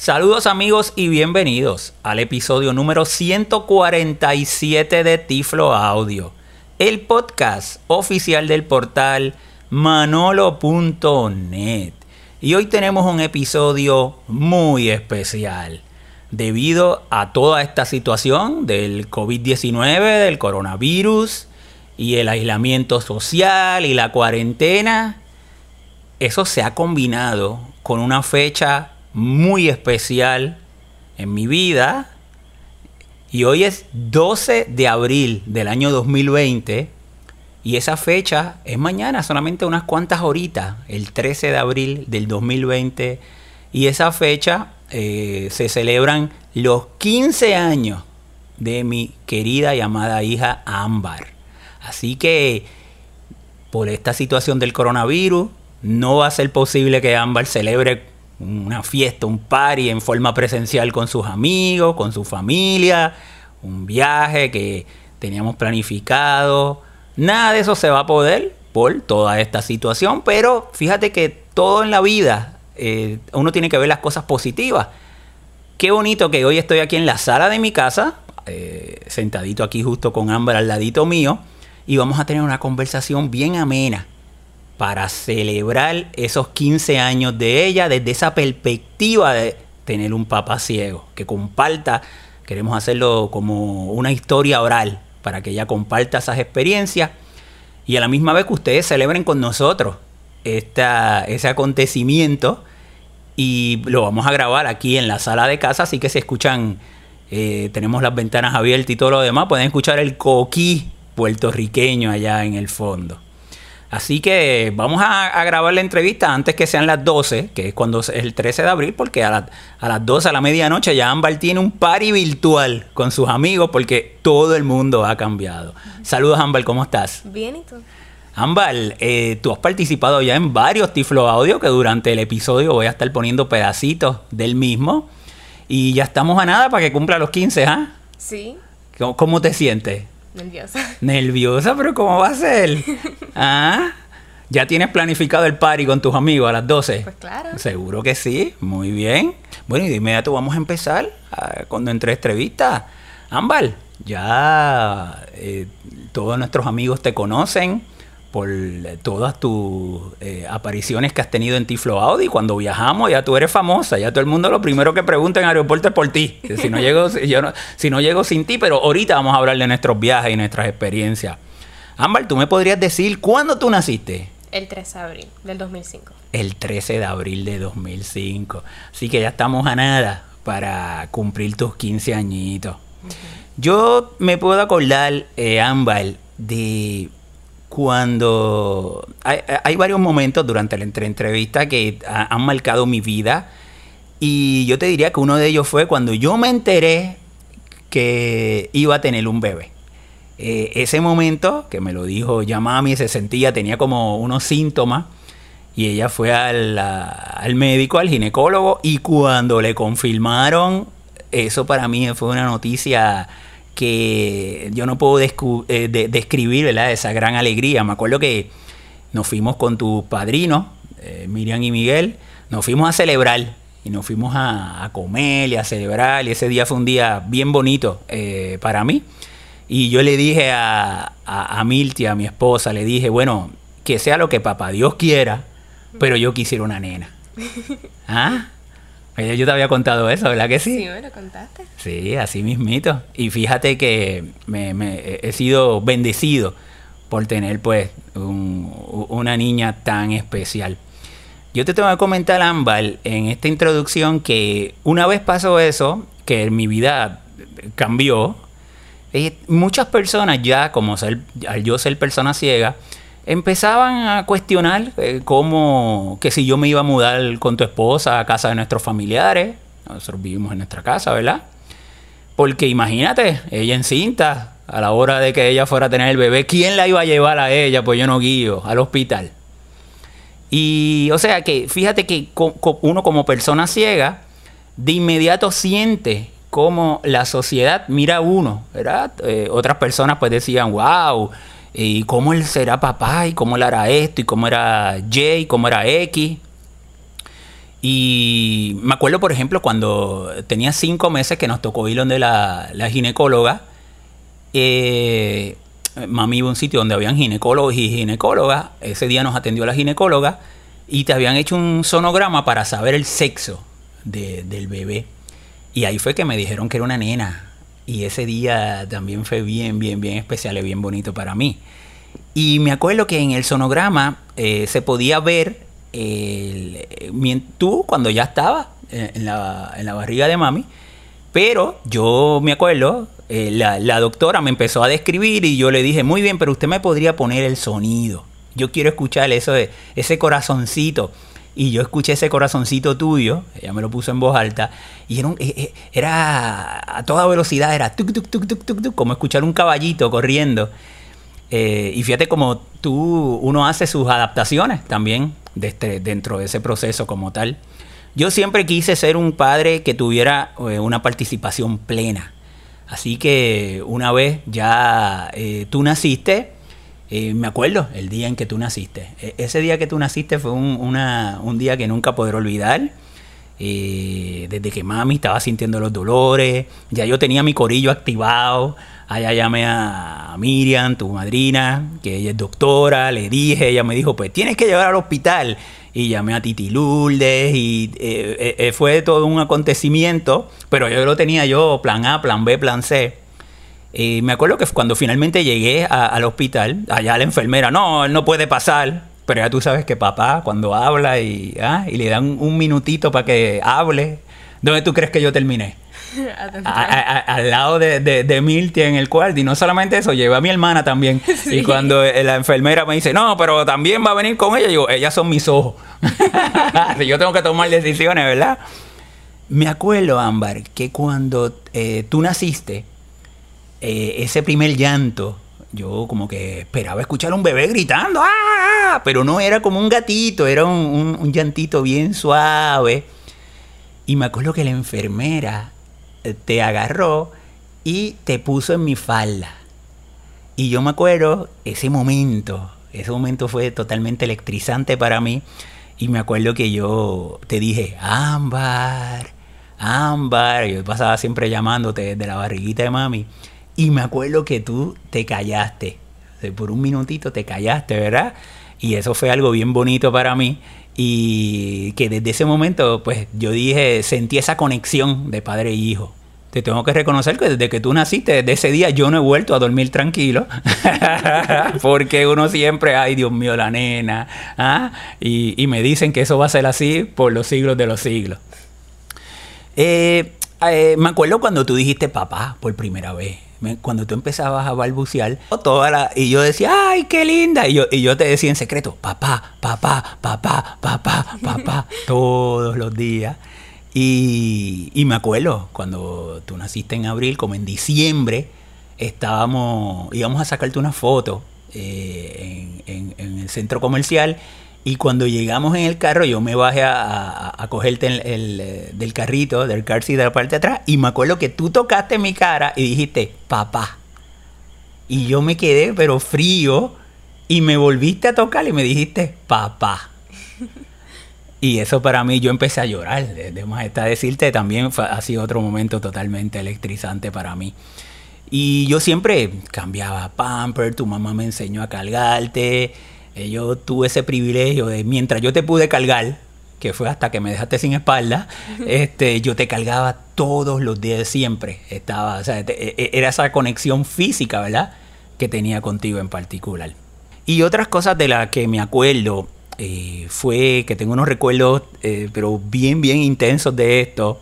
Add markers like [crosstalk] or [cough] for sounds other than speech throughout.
Saludos amigos y bienvenidos al episodio número 147 de Tiflo Audio, el podcast oficial del portal manolo.net. Y hoy tenemos un episodio muy especial debido a toda esta situación del COVID-19, del coronavirus y el aislamiento social y la cuarentena. Eso se ha combinado con una fecha muy especial en mi vida. Y hoy es 12 de abril del año 2020. Y esa fecha es mañana, solamente unas cuantas horitas, el 13 de abril del 2020. Y esa fecha eh, se celebran los 15 años de mi querida y amada hija Ámbar. Así que por esta situación del coronavirus, no va a ser posible que Ámbar celebre una fiesta, un party en forma presencial con sus amigos, con su familia, un viaje que teníamos planificado. Nada de eso se va a poder por toda esta situación, pero fíjate que todo en la vida eh, uno tiene que ver las cosas positivas. Qué bonito que hoy estoy aquí en la sala de mi casa, eh, sentadito aquí justo con Ámbar al ladito mío, y vamos a tener una conversación bien amena para celebrar esos 15 años de ella desde esa perspectiva de tener un papá ciego, que comparta, queremos hacerlo como una historia oral, para que ella comparta esas experiencias y a la misma vez que ustedes celebren con nosotros esta, ese acontecimiento y lo vamos a grabar aquí en la sala de casa, así que se escuchan, eh, tenemos las ventanas abiertas y todo lo demás, pueden escuchar el coquí puertorriqueño allá en el fondo. Así que vamos a, grabar la entrevista antes que sean las 12, que es cuando es el 13 de abril, porque a, las 12 a la medianoche ya Ámbar tiene un party virtual con sus amigos porque todo el mundo ha cambiado. Saludos Ámbar, ¿cómo estás? Bien, ¿y tú? Ámbar, eh, tú has participado ya en varios Tiflo Audio que durante el episodio voy a estar poniendo pedacitos del mismo. Y ya estamos a nada para que cumpla los 15, ¿ah? Sí. cómo te sientes? Nerviosa. [laughs] Nerviosa, pero ¿cómo va a ser? ¿Ah? ¿Ya tienes planificado el party con tus amigos a las 12? Pues claro. Seguro que sí, muy bien. Bueno, y de inmediato vamos a empezar ah, cuando entre entrevista. Ámbar, ya eh, todos nuestros amigos te conocen por todas tus eh, apariciones que has tenido en Tiflo Audi. Cuando viajamos, ya tú eres famosa, ya todo el mundo lo primero que pregunta en aeropuerto es por ti. Si no [laughs] llego, yo no, si no llego sin ti, pero ahorita vamos a hablar de nuestros viajes y nuestras experiencias. Ámbar, ¿tú me podrías decir cuándo tú naciste? El 13 de abril del 2005. El 13 de abril de 2005. Así que ya estamos a nada para cumplir tus 15 añitos. Yo me puedo acordar, eh, Ámbar, de cuando hay, varios momentos durante la entrevista que han marcado mi vida y yo te diría que uno de ellos fue cuando yo me enteré que iba a tener un bebé. Eh, ese momento que me lo dijo ya mami, se sentía, tenía como unos síntomas y ella fue al, al médico, al ginecólogo y cuando le confirmaron, eso para mí fue una noticia que yo no puedo eh, describir esa gran alegría. Me acuerdo que nos fuimos con tus padrinos, eh, Miriam y Miguel, nos fuimos a celebrar y nos fuimos a, comer y a celebrar y ese día fue un día bien bonito eh, para mí. Y yo le dije a, a, a Milti, a mi esposa, le dije, bueno, que sea lo que papá Dios quiera, pero yo quisiera una nena. [laughs] ¿Ah? Yo te había contado eso, ¿verdad que sí? Sí, me lo contaste. Sí, así mismito. Y fíjate que me, he sido bendecido por tener pues una niña tan especial. Yo te tengo que comentar, Ámbar, en esta introducción que una vez pasó eso, que mi vida cambió, eh, muchas personas ya, como al yo ser persona ciega, empezaban a cuestionar eh, cómo, que si yo me iba a mudar con tu esposa a casa de nuestros familiares, nosotros vivimos en nuestra casa, ¿verdad? Porque imagínate, ella encinta, a la hora de que ella fuera a tener el bebé, ¿quién la iba a llevar a ella? Pues yo no guío, al hospital. Y o sea que fíjate que uno como persona ciega, de inmediato siente cómo la sociedad mira a uno, ¿verdad? Eh, otras personas pues decían, wow, y cómo él será papá y cómo él hará esto y cómo era Y, cómo era X. Y me acuerdo, por ejemplo, cuando tenía cinco meses que nos tocó ir donde la, la ginecóloga. Eh, mami iba a un sitio donde habían ginecólogos y ginecólogas. Ese día nos atendió la ginecóloga y te habían hecho un sonograma para saber el sexo de- del bebé. Y ahí fue que me dijeron que era una nena. Y ese día también fue bien, bien, bien especial y bien bonito para mí. Y me acuerdo que en el sonograma eh, se podía ver tú cuando ya estaba en, en la, en la barriga de mami. Pero yo me acuerdo, eh, la, la doctora me empezó a describir y yo le dije, muy bien, pero usted me podría poner el sonido. Yo quiero escuchar eso de ese corazoncito. Y yo escuché ese corazoncito tuyo, ella me lo puso en voz alta, y era, un- eh, eh, era a toda velocidad, era tuc, tuc, tuc, tuc, como escuchar un caballito corriendo. Eh, y fíjate como tú, uno hace sus adaptaciones también de este- dentro de ese proceso como tal. Yo siempre quise ser un padre que tuviera una participación plena. Así que una vez ya tú naciste, eh, me acuerdo el día en que tú naciste. E- ese día que tú naciste fue un, día que nunca podré olvidar. Eh, desde que mami estaba sintiendo los dolores, ya yo tenía mi corillo activado. Allá llamé a Miriam, tu madrina, que ella es doctora, le dije, ella me dijo, pues tienes que llevar al hospital. Y llamé a Titi Lourdes y eh, eh, fue todo un acontecimiento, pero yo lo tenía yo, plan A, plan B, plan C. Y me acuerdo que cuando finalmente llegué a- al hospital, allá la enfermera, no, él no puede pasar. Pero ya tú sabes que papá, cuando habla y, ah, y le dan un minutito para que hable, ¿dónde tú crees que yo terminé? [laughs] A- a- al lado de, de, de Milty en el cuarto. Y no solamente eso, llevé a mi hermana también. [laughs] Sí. Y cuando eh, la enfermera me dice, no, pero también va a venir con ella, yo, ellas son mis ojos. [laughs] yo tengo que tomar decisiones, ¿verdad? Me acuerdo, Ámbar, que cuando eh, tú naciste, eh, ese primer llanto, yo como que esperaba escuchar a un bebé gritando, ¡ah! Pero no era como un gatito, era un, un- un llantito bien suave. Y me acuerdo que la enfermera eh, te agarró y te puso en mi falda. Y yo me acuerdo ese momento, ese momento fue totalmente electrizante para mí. Y me acuerdo que yo te dije, Ámbar, Ámbar. Yo pasaba siempre llamándote desde la barriguita de mami. Y me acuerdo que tú te callaste. Por un minutito te callaste, ¿verdad? Y eso fue algo bien bonito para mí. Y que desde ese momento, pues yo dije, sentí esa conexión de padre e hijo. Te tengo que reconocer que desde que tú naciste, desde ese día yo no he vuelto a dormir tranquilo. [laughs] Porque uno siempre, ay Dios mío, la nena. ¿ah? Y, y me dicen que eso va a ser así por los siglos de los siglos. Eh, eh, me acuerdo cuando tú dijiste papá por primera vez. Me- Cuando tú empezabas a balbucear, toda la- y yo decía, ¡ay, qué linda! Y yo, y yo te decía en secreto, papá, papá, papá, papá, papá, [laughs] todos los días. Y, y me acuerdo cuando tú naciste en abril, como en diciembre, estábamos, íbamos a sacarte una foto eh, en, en- en el centro comercial. Y cuando llegamos en el carro, yo me bajé a, a- a cogerte el, el, eh, del carrito, del car seat de la parte de atrás. Y me acuerdo que tú tocaste mi cara y dijiste, papá. Y yo me quedé, pero frío. Y me volviste a tocar y me dijiste, papá. [laughs] Y eso para mí, yo empecé a llorar. De, de más está decirte, también fue- ha sido otro momento totalmente electrizante para mí. Y yo siempre cambiaba pamper, tu mamá me enseñó a cargarte. Eh, Yo tuve ese privilegio de mientras yo te pude cargar, que fue hasta que me dejaste sin espalda, este, yo te cargaba todos los días siempre. Estaba, o sea, te- e- e- era esa conexión física, ¿verdad? Que tenía contigo en particular. Y otras cosas de las que me acuerdo eh, fue que tengo unos recuerdos, eh, pero bien, bien intensos de esto.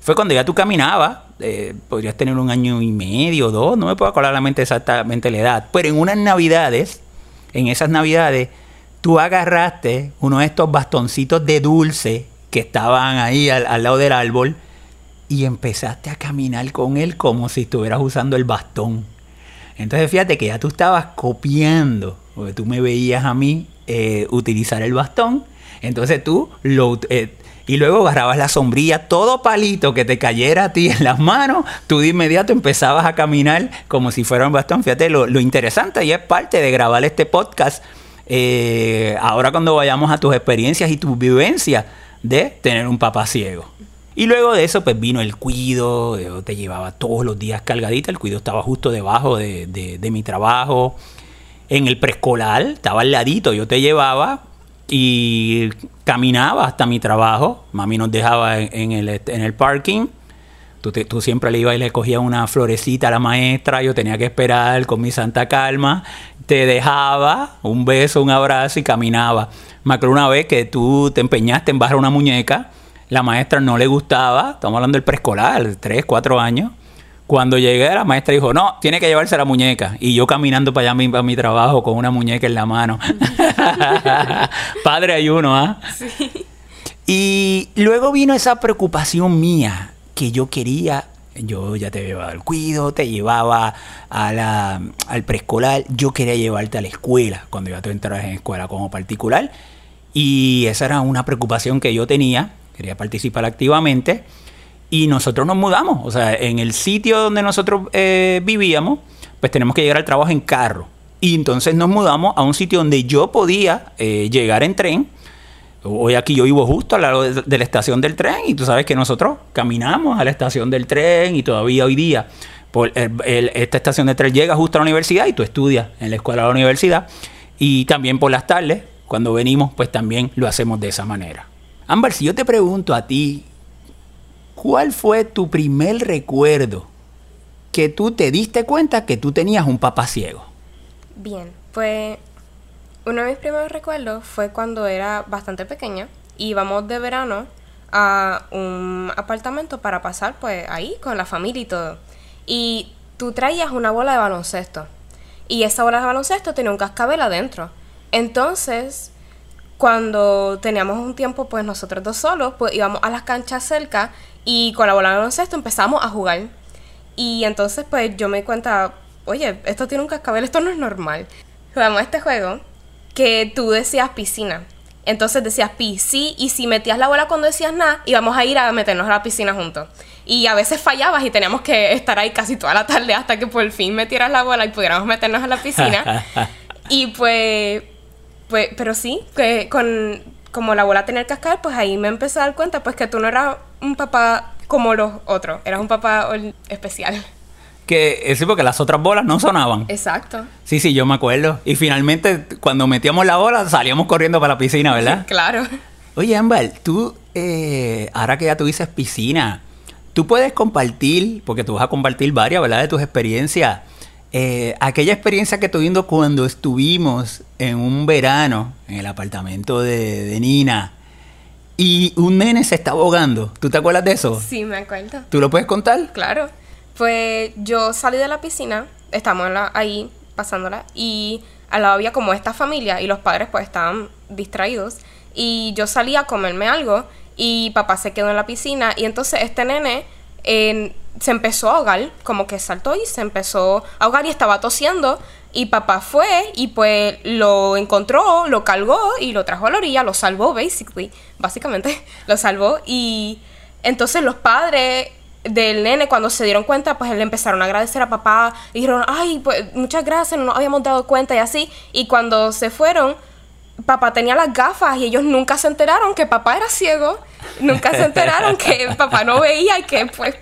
Fue cuando ya tú caminabas, eh, podrías tener un año y medio, dos, no me puedo acordar la mente exactamente la edad, pero en unas navidades, en esas navidades, tú agarraste uno de estos bastoncitos de dulce que estaban ahí al, lado del árbol y empezaste a caminar con él como si estuvieras usando el bastón. Entonces fíjate que ya tú estabas copiando, porque tú me veías a mí eh, utilizar el bastón, entonces tú lo... eh, y luego agarrabas la sombrilla, todo palito que te cayera a ti en las manos, tú de inmediato empezabas a caminar como si fuera un bastón. Fíjate lo, lo interesante y es parte de grabar este podcast. eh, ahora cuando vayamos a tus experiencias y tus vivencias, de tener un papá ciego. Y luego de eso, pues vino el cuido, yo te llevaba todos los días cargadita, el cuido estaba justo debajo de, de- de mi trabajo. En el preescolar, estaba al ladito, yo te llevaba y caminaba hasta mi trabajo. Mami nos dejaba en, el, en el parking. Tú, tú siempre le ibas y le cogías una florecita a la maestra, yo tenía que esperar con mi santa calma, te dejaba un beso, un abrazo y caminaba. Me acuerdo una vez que tú te empeñaste en barrar una muñeca, la maestra no le gustaba, estamos hablando del preescolar, 3, 4 años. Cuando llegué, la maestra dijo, no, tiene que llevarse la muñeca. Y yo caminando para allá a mi, para mi trabajo con una muñeca en la mano. [laughs] Padre hay uno, ¿ah? Y luego vino esa preocupación mía que yo quería, yo ya te llevaba al cuido, te llevaba a la- al preescolar, yo quería llevarte a la escuela cuando ya tú entras en escuela como particular. Y esa era una preocupación que yo tenía, quería participar activamente. Y nosotros nos mudamos, o sea, en el sitio donde nosotros eh, vivíamos, pues tenemos que llegar al trabajo en carro. Y entonces nos mudamos a un sitio donde yo podía eh, llegar en tren. Hoy aquí yo vivo justo al lado de, la estación del tren y tú sabes que nosotros caminamos a la estación del tren y todavía hoy día esta estación de tren llega justo a la universidad y tú estudias en la escuela de la universidad y también por las tardes cuando venimos pues también lo hacemos de esa manera. Ámbar, si yo te pregunto a ti, ¿cuál fue tu primer recuerdo que tú te diste cuenta que tú tenías un papá ciego? Bien, pues uno de mis primeros recuerdos fue cuando era bastante pequeña. Íbamos de verano a un apartamento para pasar pues ahí con la familia y todo. Y tú traías una bola de baloncesto. Y esa bola de baloncesto tenía un cascabel adentro. Entonces, cuando teníamos un tiempo pues nosotros dos solos, pues íbamos a las canchas cerca y con la bola de baloncesto empezamos a jugar. Y entonces pues yo me di cuenta, oye, esto tiene un cascabel, esto no es normal. Jugamos este juego que tú decías piscina. Entonces decías pisci y si metías la bola cuando decías nada, íbamos a ir a meternos a la piscina juntos. Y a veces fallabas y teníamos que estar ahí casi toda la tarde hasta que por fin metieras la bola y pudiéramos meternos a la piscina. [laughs] y pues, pues, pero sí, que con como la bola tenía el cascabel, pues ahí me empecé a dar cuenta pues que tú no eras un papá como los otros, eras un papá especial. Que es porque las otras bolas no sonaban. Exacto. Sí, sí, yo me acuerdo. Y finalmente, cuando metíamos la bola, salíamos corriendo para la piscina, ¿verdad? [laughs] Claro. Oye, Ámbar, tú, eh, ahora que ya tú dices piscina, tú puedes compartir, porque tú vas a compartir varias, ¿verdad? De tus experiencias. Eh, aquella experiencia que tuvimos cuando estuvimos en un verano en el apartamento de, de Nina y un nene se está ahogando. ¿Tú te acuerdas de eso? Sí, me acuerdo. ¿Tú lo puedes contar? Claro. Pues yo salí de la piscina, estamos ahí pasándola, y al lado había como esta familia, y los padres pues estaban distraídos, y yo salí a comerme algo, y papá se quedó en la piscina, y entonces este nene se empezó a ahogar, como que saltó y se empezó a ahogar y estaba tosiendo, y papá fue y pues lo encontró, lo cargó y lo trajo a la orilla, lo salvó basically, básicamente, [laughs] lo salvó. Y entonces los padres del nene cuando se dieron cuenta pues le empezaron a agradecer a papá. Dijeron, ay, pues muchas gracias, no nos habíamos dado cuenta y así. Y cuando se fueron papá tenía las gafas y ellos nunca se enteraron que papá era ciego, nunca se enteraron que [laughs] papá no veía y que pues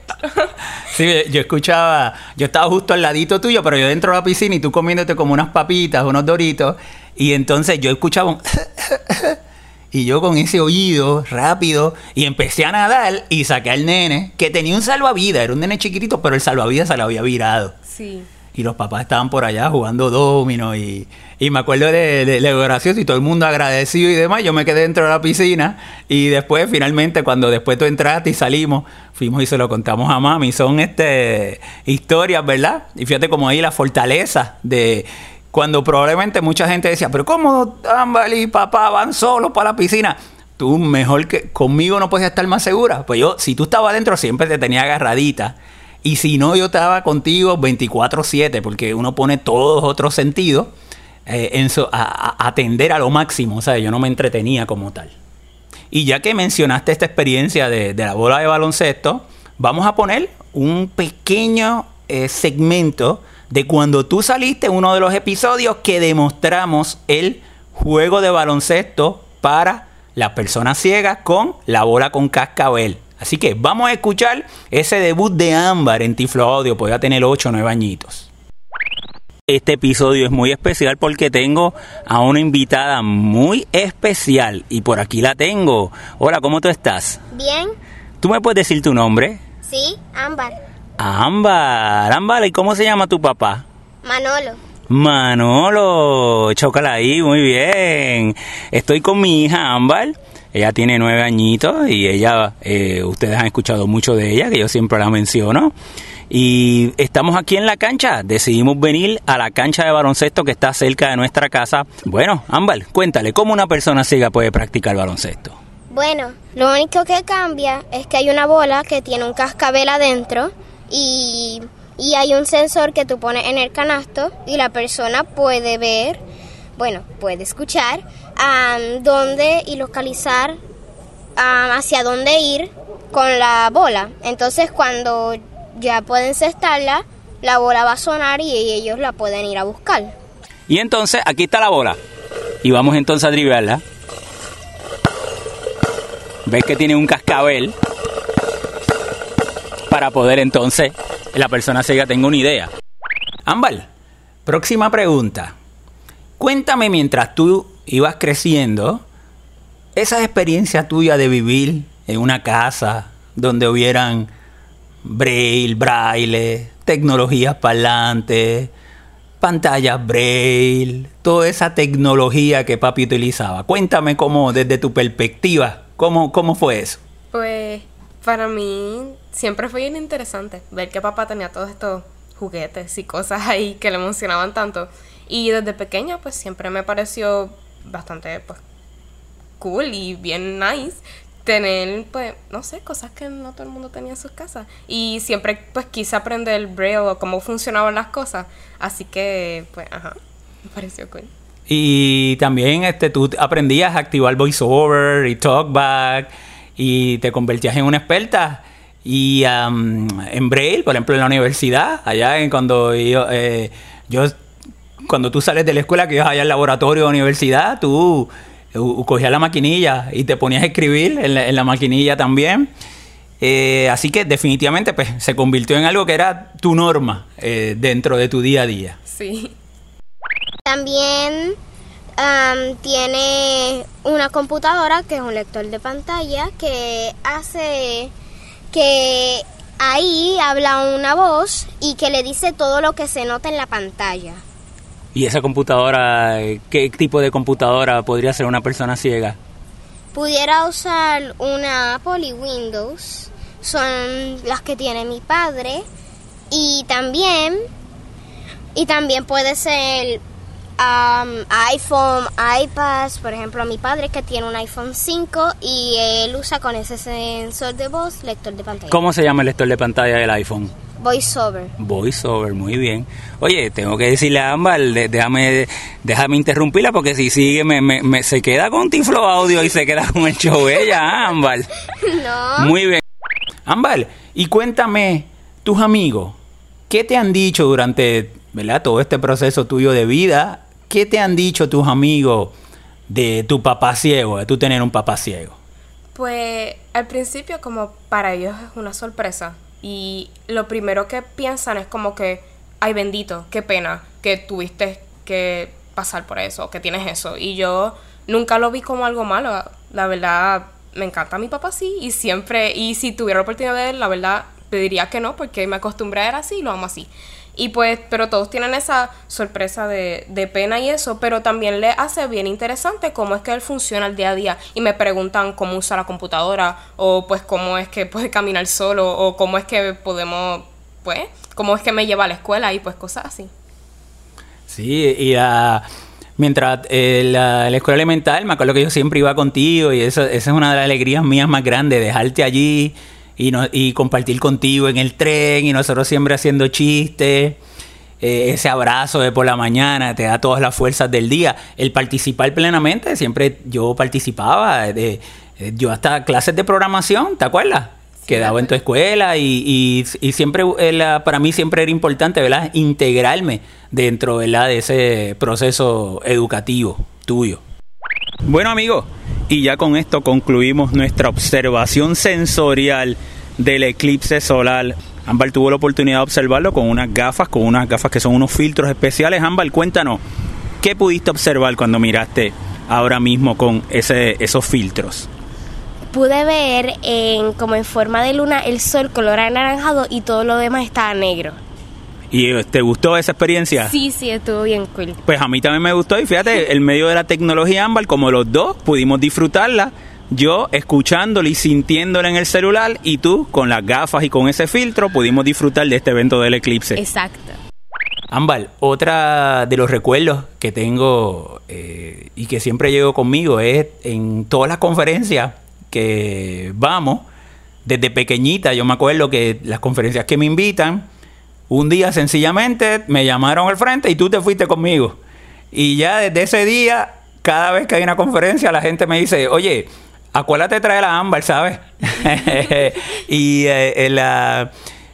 Sí, yo escuchaba, yo estaba justo al ladito tuyo, pero yo dentro de la piscina y tú comiéndote como unas papitas, unos doritos, y entonces yo escuchaba un... [laughs] Y yo con ese oído rápido y empecé a nadar y saqué al nene que tenía un salvavidas, era un nene chiquitito, pero el salvavidas se lo había virado. sí. Y los papás estaban por allá jugando domino y, y me acuerdo de, de, gracioso y todo el mundo agradecido y demás. Yo me quedé dentro de la piscina y después finalmente cuando después tú entraste y salimos, fuimos y se lo contamos a mami. Son este historias, ¿verdad? Y fíjate como ahí la fortaleza de cuando probablemente mucha gente decía, pero ¿cómo y papá van solos para la piscina? Tú mejor que conmigo no puedes estar más segura. Pues yo, si tú estabas adentro, siempre te tenía agarradita. Y si no, yo estaba contigo 24/7, porque uno pone todos otros sentidos eh, en so- a, atender a lo máximo. O sea, yo no me entretenía como tal. Y ya que mencionaste esta experiencia de, de la bola de baloncesto, vamos a poner un pequeño eh, segmento de cuando tú saliste uno de los episodios que demostramos el juego de baloncesto para las personas ciegas con la bola con cascabel. Así que vamos a escuchar ese debut de Ámbar en Tiflo Audio, pues a tener 8 o 9 añitos. Este episodio es muy especial porque tengo a una invitada muy especial y por aquí la tengo. Hola, ¿cómo tú estás? Bien. ¿Tú me puedes decir tu nombre? Sí, Ámbar. Ámbar, Ámbar, ¿y cómo se llama tu papá? Manolo. Manolo, chócala ahí, muy bien. Estoy con mi hija Ámbar. Ella tiene nueve añitos y ella, eh, ustedes han escuchado mucho de ella, que yo siempre la menciono. Y estamos aquí en la cancha. Decidimos venir a la cancha de baloncesto que está cerca de nuestra casa. Bueno, Ámbar, cuéntale, ¿cómo una persona ciega puede practicar baloncesto? Bueno, lo único que cambia es que hay una bola que tiene un cascabel adentro y, y hay un sensor que tú pones en el canasto y la persona puede ver, bueno, puede escuchar am, dónde y localizar hacia dónde ir con la bola. Entonces cuando ya pueden cestarla, la bola va a sonar y ellos la pueden ir a buscar. Y entonces, aquí está la bola. Y vamos entonces a drivearla. Ves que tiene un cascabel para poder entonces la persona ciega tenga una idea. Ámbar, próxima pregunta. Cuéntame mientras tú ibas creciendo, esa experiencia tuya de vivir en una casa donde hubieran braille, braille, tecnologías parlantes, pantallas braille, toda esa tecnología que papi utilizaba. Cuéntame cómo, desde tu perspectiva, cómo, cómo fue eso. Pues para mí siempre fue bien interesante ver que papá tenía todos estos juguetes y cosas ahí que le emocionaban tanto. Y desde pequeña pues siempre me pareció bastante pues cool y bien nice tener pues no sé cosas que no todo el mundo tenía en sus casas. Y siempre pues quise aprender el braille o cómo funcionaban las cosas. Así que pues ajá me pareció cool. Y también este, tú aprendías a activar voiceover y talkback y te convertías en una experta. Y am, en Braille, por ejemplo, en la universidad, allá en cuando eh, yo, cuando tú sales de la escuela, que ibas allá al laboratorio de universidad, tú uh, cogías la maquinilla y te ponías a escribir en la, en la maquinilla también. Eh, así que definitivamente pues, se convirtió en algo que era tu norma eh, dentro de tu día a día. sí También am, tiene una computadora que es un lector de pantalla que hace que ahí habla una voz y que le dice todo lo que se nota en la pantalla. ¿Y esa computadora, qué tipo de computadora podría ser una persona ciega? Pudiera usar una Apple y Windows, son las que tiene mi padre y también y también puede ser am, iPhone, iPads, por ejemplo, mi padre que tiene un iPhone 5 y él usa con ese sensor de voz lector de pantalla. ¿Cómo se llama el lector de pantalla del iPhone? VoiceOver. VoiceOver, muy bien. Oye, tengo que decirle a Ámbar, déjame, déjame interrumpirla porque si sigue me, me- me- se queda con Tiflo Audio y se queda con el show ella, ¿ah, Ámbar. [laughs] No. Muy bien. Ámbar, y cuéntame, tus amigos, ¿qué te han dicho durante ¿verdad? todo este proceso tuyo de vida? ¿Qué te han dicho tus amigos de tu papá ciego, de tú tener un papá ciego? Pues al principio como para ellos es una sorpresa y lo primero que piensan es como que, ay bendito, qué pena que tuviste que pasar por eso, que tienes eso. Y yo nunca lo vi como algo malo, la verdad me encanta mi papá sí y siempre, y si tuviera la oportunidad de él, la verdad pediría que no porque me acostumbré a él así y lo amo así. Y pues, pero todos tienen esa sorpresa de, de pena y eso, pero también le hace bien interesante cómo es que él funciona el día a día. Y me preguntan cómo usa la computadora, o pues cómo es que [laughs] puede caminar solo, o cómo es que podemos, pues, cómo es que me lleva a la escuela y pues cosas así. Sí, y ah, mientras eh, la, la escuela elemental, me acuerdo que yo siempre iba contigo y eso, esa es una de las alegrías mías más grandes, dejarte allí y, no, y compartir contigo en el tren y nosotros siempre haciendo chistes. eh, ese abrazo de por la mañana te da todas las fuerzas del día. El participar plenamente, siempre yo participaba. De, de- yo hasta clases de programación, ¿te acuerdas? Quedaba en tu escuela y, y- y siempre, eh, la- para mí siempre era importante, ¿verdad? Integrarme dentro, ¿verdad? De ese proceso educativo tuyo. Bueno amigos, Y ya con esto concluimos nuestra observación sensorial del eclipse solar. Ámbar tuvo la oportunidad de observarlo con unas gafas, con unas gafas que son unos filtros especiales. Ámbar, cuéntanos, ¿qué pudiste observar cuando miraste ahora mismo con ese, esos filtros? Pude ver en, como en forma de luna el sol color anaranjado y todo lo demás estaba negro. ¿Y eh, te gustó esa experiencia? Sí, sí, estuvo bien cool. Pues a mí también me gustó y fíjate, [laughs] el medio de la tecnología ámbar, como los dos pudimos disfrutarla, yo escuchándola y sintiéndola en el celular y tú con las gafas y con ese filtro pudimos disfrutar de este evento del eclipse. Exacto. Ámbar, otra de los recuerdos que tengo eh, y que siempre llevo conmigo es en todas las conferencias que vamos, desde pequeñita, yo me acuerdo que las conferencias que me invitan, un día sencillamente me llamaron al frente y tú te fuiste conmigo. Y ya desde ese día, cada vez que hay una conferencia, la gente me dice, oye, acuérdate de traer a Ámbar, ¿sabes? [laughs] y eh, la...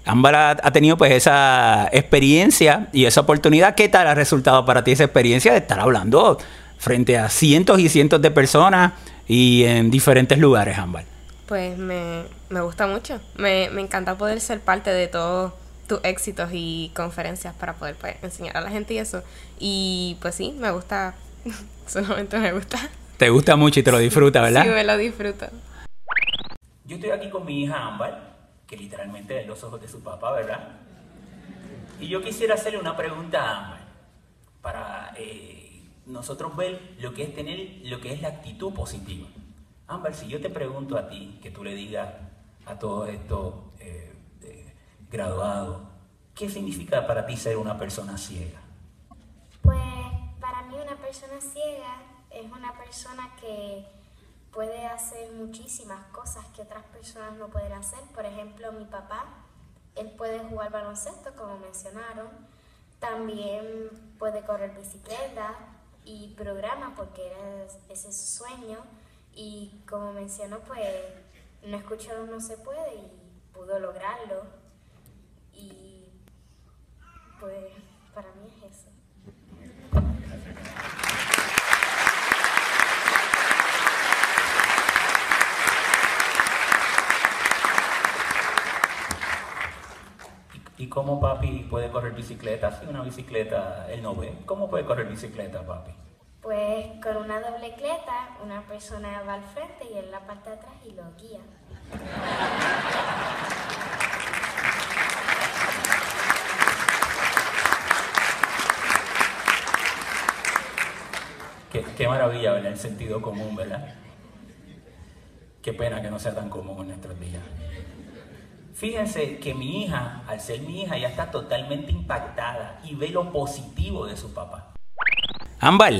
Ámbar ha, ha, tenido pues esa experiencia y esa oportunidad. ¿Qué tal ha resultado para ti esa experiencia de estar hablando frente a cientos y cientos de personas y en diferentes lugares, Ámbar? Pues me, me gusta mucho. Me, me encanta poder ser parte de todo tus éxitos y conferencias para poder pues, enseñar a la gente y eso. Y pues sí, me gusta, [laughs] solamente me gusta. Te gusta mucho y te lo disfruta, ¿verdad? Sí, me lo disfruto. Yo estoy aquí con mi hija Ámbar, que literalmente es los ojos de su papá, ¿verdad? Y yo quisiera hacerle una pregunta a Ámbar, para eh, nosotros ver lo que es tener, lo que es la actitud positiva. Ámbar, si yo te pregunto a ti, que tú le digas a todos estos eh, graduado, ¿qué significa para ti ser una persona ciega? Pues para mí una persona ciega es una persona que puede hacer muchísimas cosas que otras personas no pueden hacer. Por ejemplo, mi papá, él puede jugar baloncesto, como mencionaron. También puede correr bicicleta y programa porque ese es su sueño. Y como mencionó, pues no escuchar no se puede y pudo lograrlo. Pues para mí es eso. ¿Y cómo papi puede correr bicicleta? Si una bicicleta él no ve, ¿cómo puede correr bicicleta papi? Pues con una doble cleta, una persona va al frente y él la parte de atrás y lo guía. Qué, qué, maravilla, ¿verdad? El sentido común, ¿verdad? Qué pena que no sea tan común en nuestros días. Fíjense que mi hija, al ser mi hija, ya está totalmente impactada y ve lo positivo de su papá. Ámbar,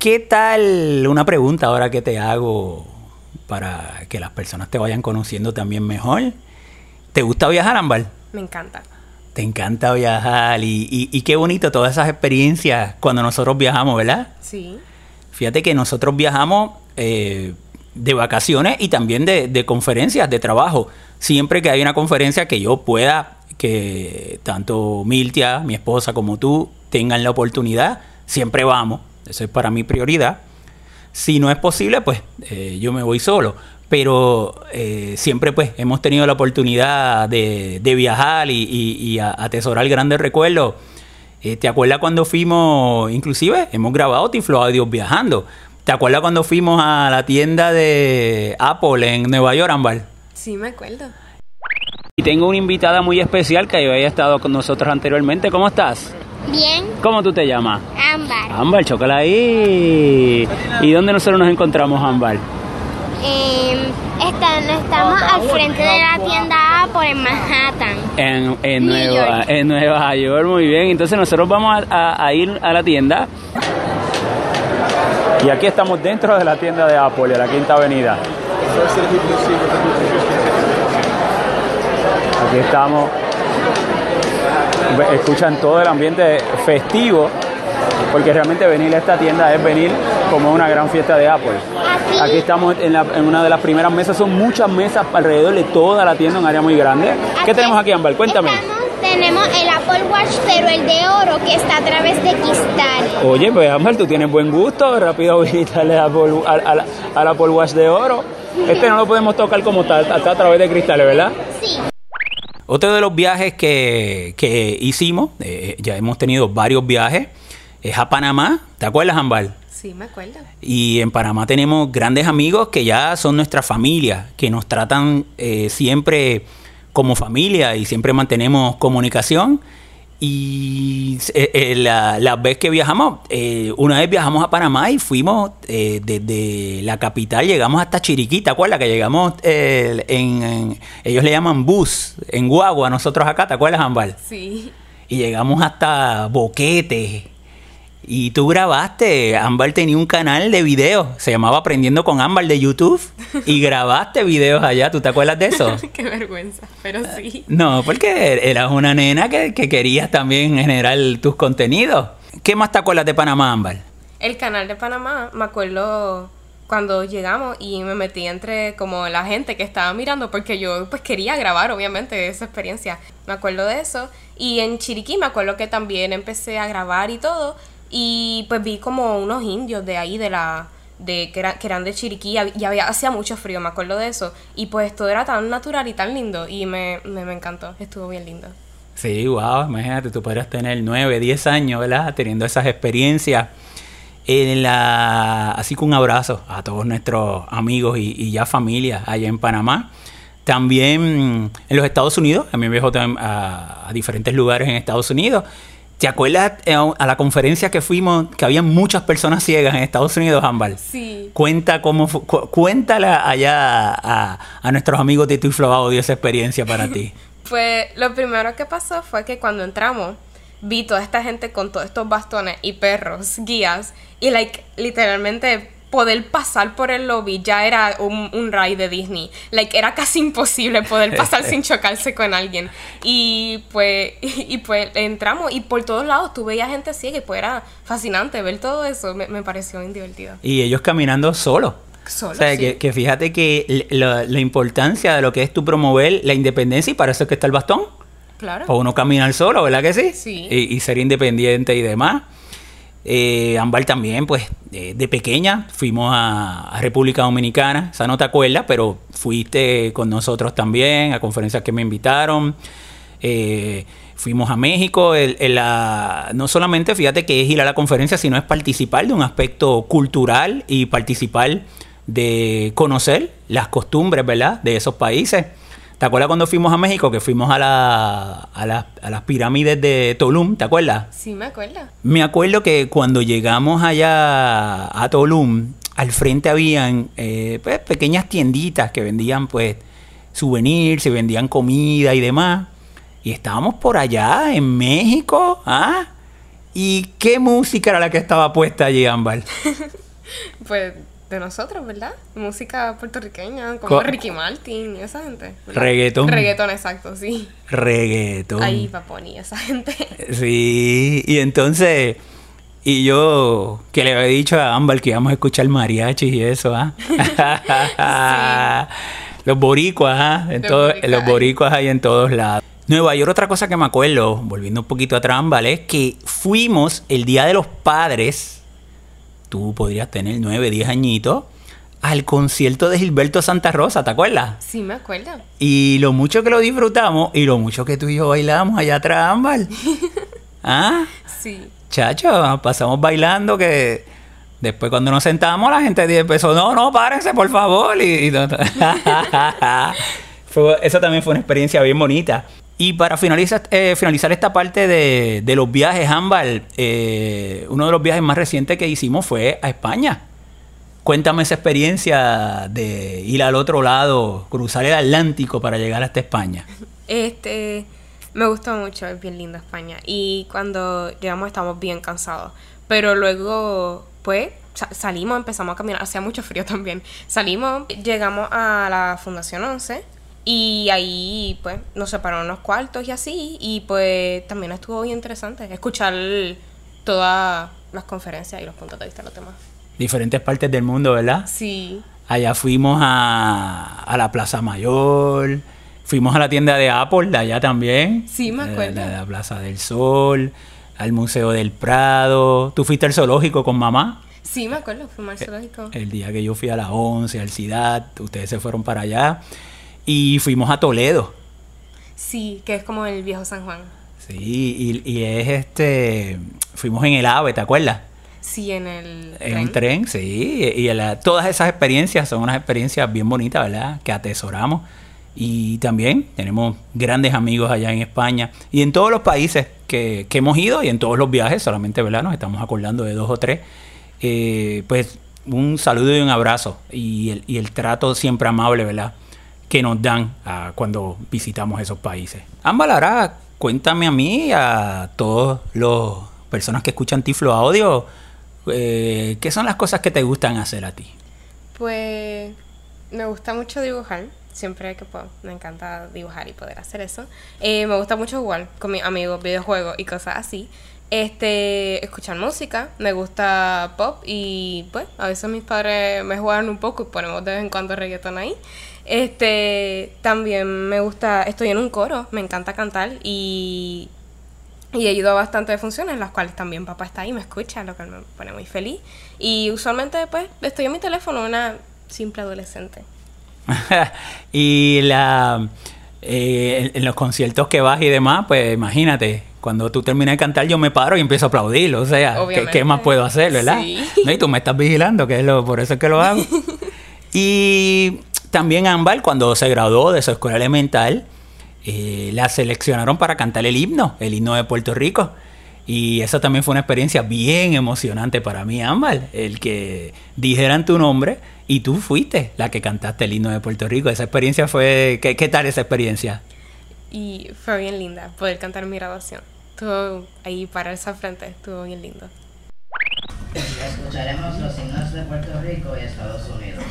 ¿qué tal una pregunta ahora que te hago para que las personas te vayan conociendo también mejor? ¿Te gusta viajar, Ámbar? Me encanta. Te encanta viajar y, y, y, qué bonito todas esas experiencias cuando nosotros viajamos, ¿verdad? Sí. Fíjate que nosotros viajamos eh, de vacaciones y también de, de, conferencias, de trabajo. Siempre que hay una conferencia que yo pueda, que tanto Miltia, mi esposa, como tú tengan la oportunidad, siempre vamos. Eso es para mí prioridad. Si no es posible, pues eh, yo me voy solo pero eh, siempre pues hemos tenido la oportunidad de, de viajar y, y, y, atesorar grandes recuerdos. Eh, ¿Te acuerdas cuando fuimos, inclusive hemos grabado Tiflo Audios viajando? ¿Te acuerdas cuando fuimos a la tienda de Apple en Nueva York, Ámbar? Sí, me acuerdo. Y tengo una invitada muy especial que había estado con nosotros anteriormente. ¿Cómo estás? Bien. ¿Cómo tú te llamas? Ámbar. Ámbar, chócala ahí. ¿Y dónde nosotros nos encontramos, Ámbar? Eh, está, estamos al frente de la tienda Apple en Manhattan. En, en, Nueva, York. en Nueva York, muy bien. Entonces nosotros vamos a, a, a, ir a la tienda. Y aquí estamos dentro de la tienda de Apple, de la Quinta Avenida. Aquí estamos. Escuchan todo el ambiente festivo, porque realmente venir a esta tienda es venir como una gran fiesta de Apple. Aquí, Aquí estamos en, la, en, una de las primeras mesas, son muchas mesas alrededor de toda la tienda, un área muy grande. ¿Qué tenemos aquí, Ámbar? Cuéntame. Estamos Tenemos el Apple Watch, pero el de oro que está a través de cristal. Oye, pues Ámbar, tú tienes buen gusto. Rápido [laughs] visitarle al, al, al Apple Watch de oro. Este no lo podemos tocar como tal, está a través de cristales, ¿verdad? Sí. Otro de los viajes que, que hicimos, eh, ya hemos tenido varios viajes, es a Panamá. ¿Te acuerdas, Ámbar? Sí, me acuerdo. Y en Panamá tenemos grandes amigos que ya son nuestra familia, que nos tratan eh, siempre como familia y siempre mantenemos comunicación. Y eh, eh, la, la, vez que viajamos, eh, una vez viajamos a Panamá y fuimos eh, desde la capital, llegamos hasta Chiriquí, ¿te acuerdas? Que llegamos en, en, ellos le llaman bus, en guagua, nosotros acá, ¿te acuerdas, Ámbar? Sí. Y llegamos hasta Boquete. Y tú grabaste, Ámbar tenía un canal de videos, se llamaba Aprendiendo con Ámbar de YouTube, y grabaste videos allá, ¿tú te acuerdas de eso? [laughs] Qué vergüenza, pero sí. No, porque eras una nena que, que querías también generar tus contenidos. ¿Qué más te acuerdas de Panamá, Ámbar? El canal de Panamá, me acuerdo cuando llegamos y me metí entre como la gente que estaba mirando porque yo pues quería grabar obviamente esa experiencia. Me acuerdo de eso. Y en Chiriquí me acuerdo que también empecé a grabar y todo. Y pues vi como unos indios de ahí, de la. de que, era, que eran de Chiriquí, y había, hacía mucho frío, me acuerdo de eso. Y pues todo era tan natural y tan lindo, y me, me, encantó, estuvo bien lindo. Sí, wow, imagínate, tú podrías tener 9, 10 años, ¿verdad? Teniendo esas experiencias. En la, así que un abrazo a todos nuestros amigos y, ya familia allá en Panamá. También en los Estados Unidos, me viajó a, a diferentes lugares en Estados Unidos. ¿Te acuerdas eh, a la conferencia que fuimos que había muchas personas ciegas en Estados Unidos, Ámbar? Sí. Cuenta cómo cu cuéntale allá a, a, nuestros amigos de Tu Audio esa experiencia para ti. [laughs] Pues lo primero que pasó fue que cuando entramos vi toda esta gente con todos estos bastones y perros, guías y like literalmente poder pasar por el lobby ya era un, un ride de Disney. Like, era casi imposible poder pasar [laughs] sin chocarse con alguien. Y pues, y, [laughs] y, pues entramos y por todos lados tú veías gente ciega y pues era fascinante ver todo eso. Me, me pareció bien divertido. Y ellos caminando solos. Solo, o sea, sí. que, que, fíjate que la, la, importancia de lo que es tu promover la independencia y para eso es que está el bastón. Claro. Para uno caminar solo, ¿verdad que sí? Sí. Y, y ser independiente y demás. Eh, Ámbar también, pues, eh, de pequeña fuimos a, República Dominicana, esa no te acuerdas, pero fuiste con nosotros también a conferencias que me invitaron. Eh, fuimos a México, no solamente fíjate que es ir a la conferencia, sino es participar de un aspecto cultural y participar de conocer las costumbres, ¿verdad?, de esos países. ¿Te acuerdas cuando fuimos a México? Que fuimos a, la, a, la, a, las pirámides de Tulum, ¿te acuerdas? Sí, me acuerdo. Me acuerdo que cuando llegamos allá a Tulum, al frente habían eh, pues, pequeñas tienditas que vendían pues souvenirs, se vendían comida y demás. Y estábamos por allá en México, ¿ah? ¿Y qué música era la que estaba puesta allí, Ámbar? [laughs] pues de nosotros, ¿verdad? Música puertorriqueña, como Co Ricky Martin y esa gente. ¿verdad? Reggaetón. Reggaetón, exacto, sí. Reggaetón. Ahí Paponi, esa gente. Sí, y entonces, y yo que le había dicho a Ámbar que íbamos a escuchar mariachis y eso, ¿ah? [laughs] sí. Los boricuas, ¿ah? En los, todo, boricuas. los boricuas hay en todos lados. Nueva York, otra cosa que me acuerdo, volviendo un poquito atrás, ¿vale? Es que fuimos el Día de los Padres tú podrías tener 9, 10 añitos, al concierto de Gilberto Santa Rosa, ¿te acuerdas? Sí, me acuerdo. Y lo mucho que lo disfrutamos y lo mucho que tú y yo bailamos allá atrás, Ámbar. [laughs] ¿Ah? Sí. Chacho, pasamos bailando que después cuando nos sentamos la gente empezó, no, no, párense por favor. Y, y [laughs] eso también fue una experiencia bien bonita. Y para finalizar, eh, finalizar esta parte de, los viajes, Ámbar, eh, uno de los viajes más recientes que hicimos fue a España. Cuéntame esa experiencia de ir al otro lado, cruzar el Atlántico para llegar hasta España. Este, me gustó mucho, es bien linda España. Y cuando llegamos estábamos bien cansados. Pero luego, pues, salimos, empezamos a caminar, hacía mucho frío [laughs] también. Salimos, llegamos a la Fundación 11 y ahí, pues, nos separaron los cuartos y así. Y pues también estuvo bien interesante escuchar todas las conferencias y los puntos de vista de los demás. Diferentes partes del mundo, ¿verdad? Sí. Allá fuimos a, a la Plaza Mayor, Fuimos a la tienda de Apple, de allá también. Sí, me de- acuerdo. De, la Plaza del Sol, al Museo del Prado. ¿Tú fuiste al zoológico con mamá? Sí, me acuerdo, fuimos al zoológico. El día que yo fui a la 11, al CIDAD, ustedes se fueron para allá. Y fuimos a Toledo. Sí, que es como el viejo San Juan. Sí, y, y es este. Fuimos en el AVE, ¿te acuerdas? Sí, en el En un tren, sí. Y la- todas esas experiencias son unas experiencias bien bonitas, ¿verdad? Que atesoramos. Y también tenemos grandes amigos allá en España y en todos los países que, que hemos ido y en todos los viajes, solamente, ¿verdad? Nos estamos acordando de dos o tres. Eh, pues un saludo y un abrazo y el, y el trato siempre amable, ¿verdad? Que nos dan ah, cuando visitamos esos países. Ámbar, ahora cuéntame a mí y a todos los personas que escuchan Tiflo Audio, eh, ¿qué son las cosas que te gustan hacer a ti? Pues me gusta mucho dibujar. Siempre que puedo, me encanta dibujar y poder hacer eso. Eh, me gusta mucho jugar con mis amigos, videojuegos y cosas así. Este, escuchar música, me gusta pop y pues a veces mis padres me juegan un poco y ponemos de vez en cuando reggaeton ahí. Este, también me gusta, estoy en un coro, me encanta cantar y y ido a bastantes funciones, en las cuales también papá está ahí, me escucha, lo que me pone muy feliz. Y usualmente, pues, estoy en mi teléfono, una simple adolescente. [laughs] y la eh, en los conciertos que vas y demás, pues imagínate, cuando tú terminas de cantar yo me paro y empiezo a aplaudir, o sea, ¿qué, más puedo hacer, verdad? Sí. No, Y tú me estás vigilando, que es lo, por eso es que lo hago. [laughs] y también Ámbar, cuando se graduó de su escuela elemental, eh, la seleccionaron para cantar el himno, el himno de Puerto Rico. Y eso también fue una experiencia bien emocionante para mí, Ámbar, el que dijeran tu nombre y tú fuiste la que cantaste el himno de Puerto Rico. Esa experiencia fue, ¿qué, qué tal esa experiencia? Y fue bien linda poder cantar mi graduación. Estuvo ahí pararse al frente, estuvo bien lindo. Escucharemos los himnos de Puerto Rico y Estados Unidos.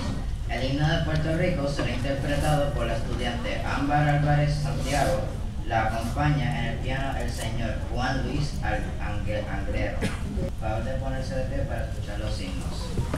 El himno de Puerto Rico será interpretado por la estudiante Ámbar Álvarez Santiago. La acompaña en el piano el señor Juan Luis Angrero. Favor de ponerse de pie para escuchar los himnos.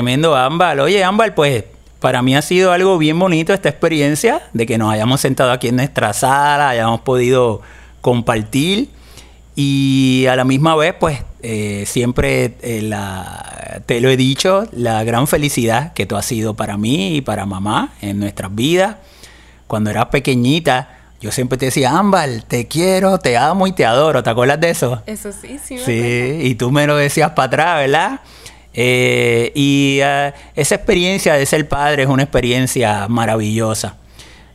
Tremendo Ámbar. Oye Ámbar, pues para mí ha sido algo bien bonito esta experiencia de que nos hayamos sentado aquí en nuestra sala, hayamos podido compartir y a la misma vez pues eh, siempre eh, la- te lo he dicho, la gran felicidad que tú has sido para mí y para mamá en nuestras vidas. Cuando eras pequeñita, yo siempre te decía, Ámbar, te quiero, te amo y te adoro. ¿Te acuerdas de eso? Eso sí, sí, me acuerdo. Sí, y tú me lo decías para atrás, ¿verdad? Eh, y ah, esa experiencia de ser padre es una experiencia maravillosa.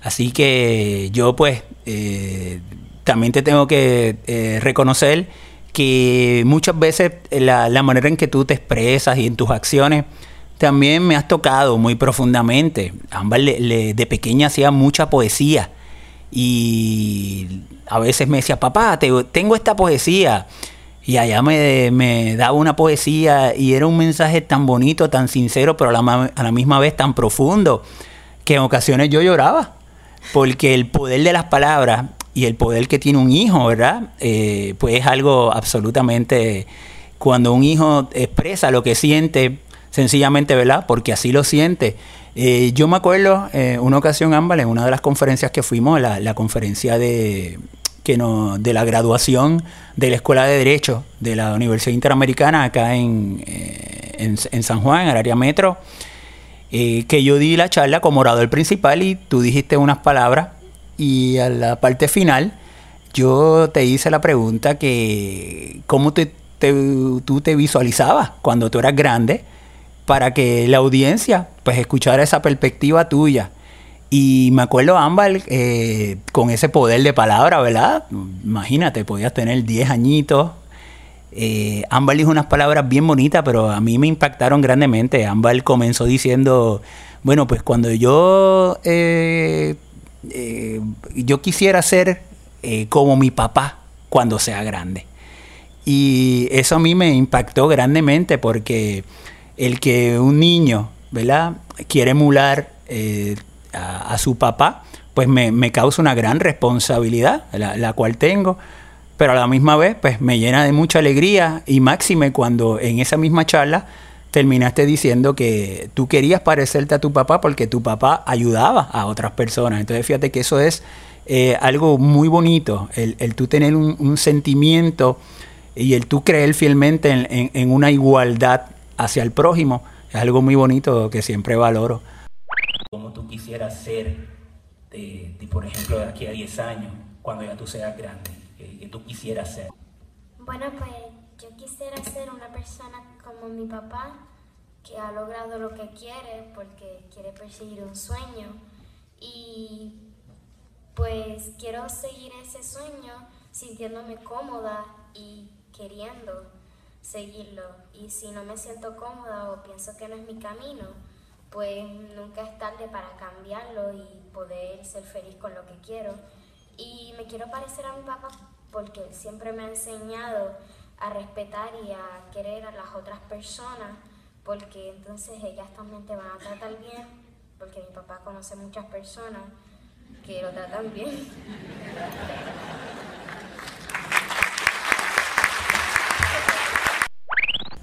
Así que yo pues eh, también te tengo que eh, reconocer que muchas veces la, la manera en que tú te expresas y en tus acciones también me has tocado muy profundamente. Le- de pequeña hacía mucha poesía y a veces me decía, papá, te- tengo esta poesía. Y allá me, me daba una poesía y era un mensaje tan bonito, tan sincero, pero a la, a la misma vez tan profundo, que en ocasiones yo lloraba. Porque el poder de las palabras y el poder que tiene un hijo, ¿verdad? Eh, pues es algo absolutamente... Cuando un hijo expresa lo que siente, sencillamente, ¿verdad? Porque así lo siente. Eh, yo me acuerdo eh, una ocasión, Ámbar, en una de las conferencias que fuimos, la, la conferencia de, que de la graduación de la Escuela de Derecho de la Universidad Interamericana acá en, eh, en, en San Juan, en el área metro, eh, que yo di la charla como orador principal y tú dijiste unas palabras y a la parte final yo te hice la pregunta que cómo te, te- tú te visualizabas cuando tú eras grande para que la audiencia pues escuchara esa perspectiva tuya. Y me acuerdo, Ámbar, eh, con ese poder de palabra, ¿verdad? Imagínate, podías tener 10 añitos eh, dijo unas palabras bien bonitas, pero a mí me impactaron grandemente. Ámbar comenzó diciendo, bueno, pues cuando yo, eh, eh, yo quisiera ser eh, como mi papá cuando sea grande. Y eso a mí me impactó grandemente porque el que un niño, ¿verdad? Quiere emular a, su papá, pues me, me causa una gran responsabilidad, la, la cual tengo, pero a la misma vez, pues me llena de mucha alegría y máxime cuando en esa misma charla terminaste diciendo que tú querías parecerte a tu papá porque tu papá ayudaba a otras personas. Entonces fíjate que eso es eh, algo muy bonito, el, el tú tener un, un sentimiento y el tú creer fielmente en, en- en una igualdad hacia el prójimo, es algo muy bonito que siempre valoro. Como tú quisieras ser, de, de, por ejemplo, de aquí a 10 años, cuando ya tú seas grande, que, que tú quisieras ser. Bueno, pues yo quisiera ser una persona como mi papá, que ha logrado lo que quiere porque quiere perseguir un sueño. Y pues quiero seguir ese sueño sintiéndome cómoda y queriendo seguirlo. Y si no me siento cómoda o pienso que no es mi camino, pues nunca es tarde para cambiarlo y poder ser feliz con lo que quiero. Y me quiero parecer a mi papá porque siempre me ha enseñado a respetar y a querer a las otras personas, porque entonces ellas también te van a tratar bien, porque mi papá conoce muchas personas que lo tratan bien.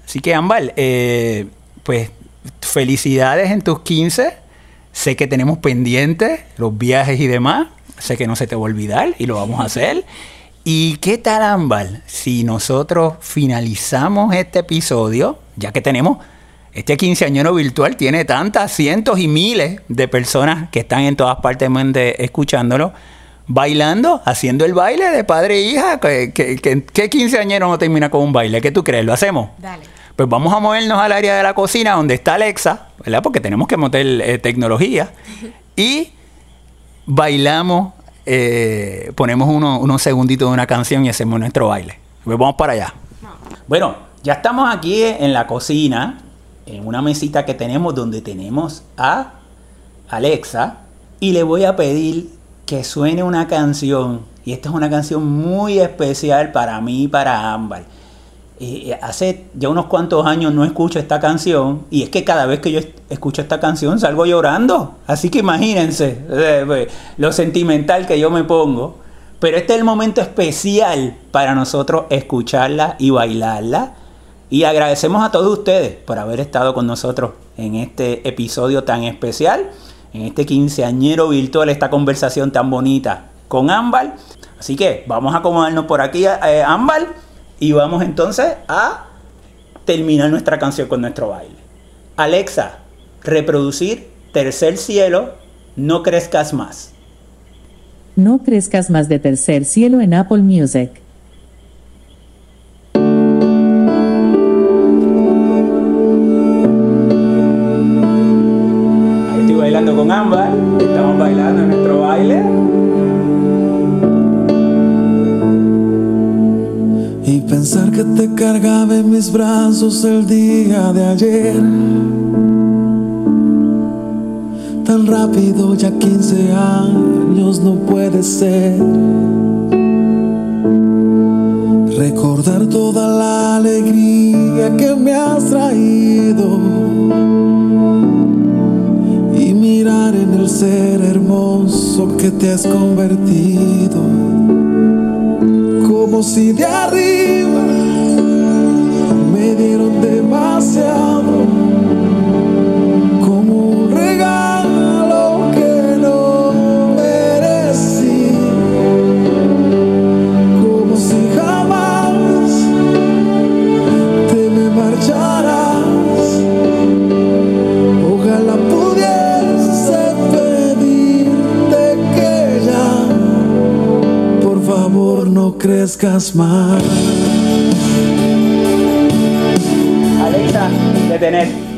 Así que Ámbar, eh, pues felicidades en tus 15. Sé que tenemos pendientes los viajes y demás. Sé que no se te va a olvidar y lo vamos a hacer. ¿Y qué tal, Ámbar, si nosotros finalizamos este episodio, ya que tenemos este quinceañero virtual, tiene tantas cientos y miles de personas que están en todas partes mundo escuchándolo, bailando, haciendo el baile de padre e hija? ¿Qué, qué, qué- qué quinceañero no termina con un baile? ¿Qué tú crees? ¿Lo hacemos? Dale. Pues vamos a movernos al área de la cocina donde está Alexa, ¿verdad? Porque tenemos que meter eh, tecnología. [laughs] Y bailamos, eh, ponemos uno- unos segunditos de una canción y hacemos nuestro baile. Pues vamos para allá. Bueno, ya estamos aquí en la cocina, en una mesita que tenemos donde tenemos a Alexa y le voy a pedir que suene una canción. Y esta es una canción muy especial para mí y para Ámbar. Hace ya unos cuantos años no escucho esta canción y es que cada vez que yo escucho esta canción salgo llorando. Así que imagínense pues, lo sentimental que yo me pongo. Pero este es el momento especial para nosotros escucharla y bailarla. Y agradecemos a todos ustedes por haber estado con nosotros en este episodio tan especial, en este quinceañero virtual, esta conversación tan bonita con Ámbar. Así que vamos a acomodarnos por aquí, eh, y vamos entonces a terminar nuestra canción con nuestro baile. Alexa, reproducir Tercer Cielo, no crezcas más. No crezcas más de tercer cielo en Apple Music. Ahí estoy bailando con Ámbar, estamos bailando nuestro baile. Pensar que te cargaba en mis brazos el día de ayer. Tan rápido, ya 15 años no puede ser. Recordar toda la alegría que me has traído. Y mirar en el ser hermoso que te has convertido como si de arriba. Me dieron demasiado, no crezcas más. Alexa, detener.